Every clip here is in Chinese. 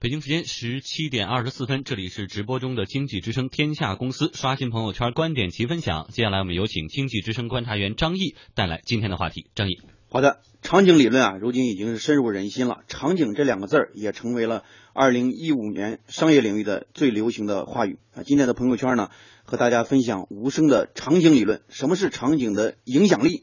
北京时间十七点二十四分，这里是直播中的经济之声天下公司刷新朋友圈观点齐分享。接下来我们有请经济之声观察员张毅带来今天的话题。张毅，好的，场景理论啊，如今已经是深入人心了。场景这两个字儿也成为了二零一五年商业领域的最流行的话语啊。今天的朋友圈呢，和大家分享无声的场景理论。什么是场景的影响力？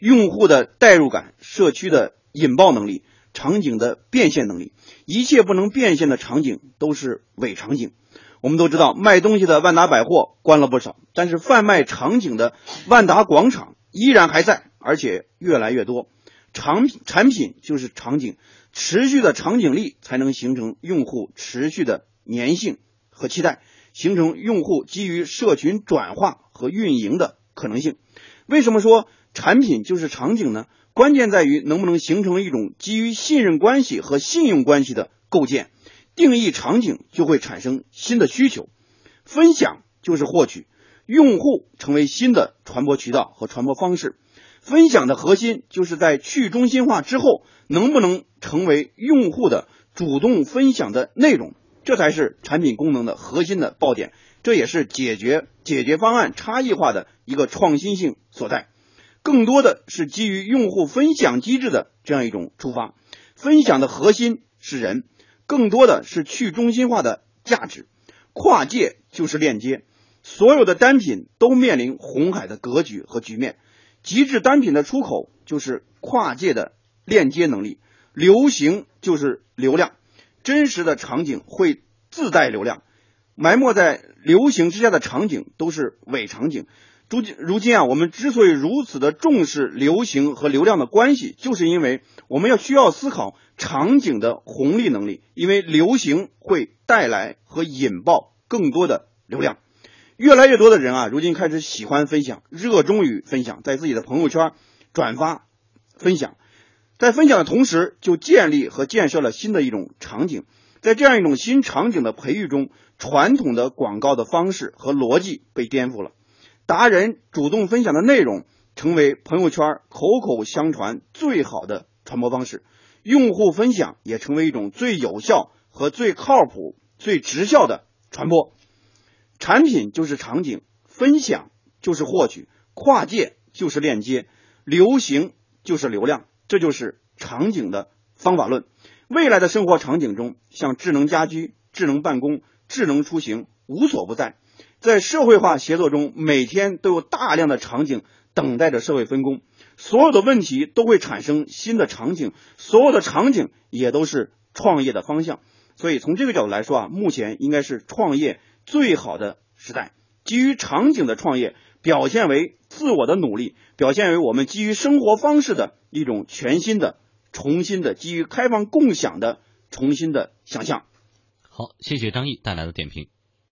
用户的代入感，社区的引爆能力。场景的变现能力，一切不能变现的场景都是伪场景。我们都知道，卖东西的万达百货关了不少，但是贩卖场景的万达广场依然还在，而且越来越多。产产品就是场景，持续的场景力才能形成用户持续的粘性和期待，形成用户基于社群转化和运营的可能性。为什么说产品就是场景呢？关键在于能不能形成一种基于信任关系和信用关系的构建，定义场景就会产生新的需求，分享就是获取，用户成为新的传播渠道和传播方式，分享的核心就是在去中心化之后能不能成为用户的主动分享的内容，这才是产品功能的核心的爆点，这也是解决解决方案差异化的一个创新性所在。更多的是基于用户分享机制的这样一种出发，分享的核心是人，更多的是去中心化的价值，跨界就是链接，所有的单品都面临红海的格局和局面，极致单品的出口就是跨界的链接能力，流行就是流量，真实的场景会自带流量，埋没在流行之下的场景都是伪场景。如今，如今啊，我们之所以如此的重视流行和流量的关系，就是因为我们要需要思考场景的红利能力。因为流行会带来和引爆更多的流量，越来越多的人啊，如今开始喜欢分享，热衷于分享，在自己的朋友圈转发分享，在分享的同时，就建立和建设了新的一种场景。在这样一种新场景的培育中，传统的广告的方式和逻辑被颠覆了。达人主动分享的内容，成为朋友圈口口相传最好的传播方式。用户分享也成为一种最有效和最靠谱、最直效的传播。产品就是场景，分享就是获取，跨界就是链接，流行就是流量，这就是场景的方法论。未来的生活场景中，像智能家居、智能办公、智能出行，无所不在。在社会化协作中，每天都有大量的场景等待着社会分工，所有的问题都会产生新的场景，所有的场景也都是创业的方向。所以从这个角度来说啊，目前应该是创业最好的时代。基于场景的创业，表现为自我的努力，表现为我们基于生活方式的一种全新的、重新的基于开放共享的重新的想象。好，谢谢张毅带来的点评。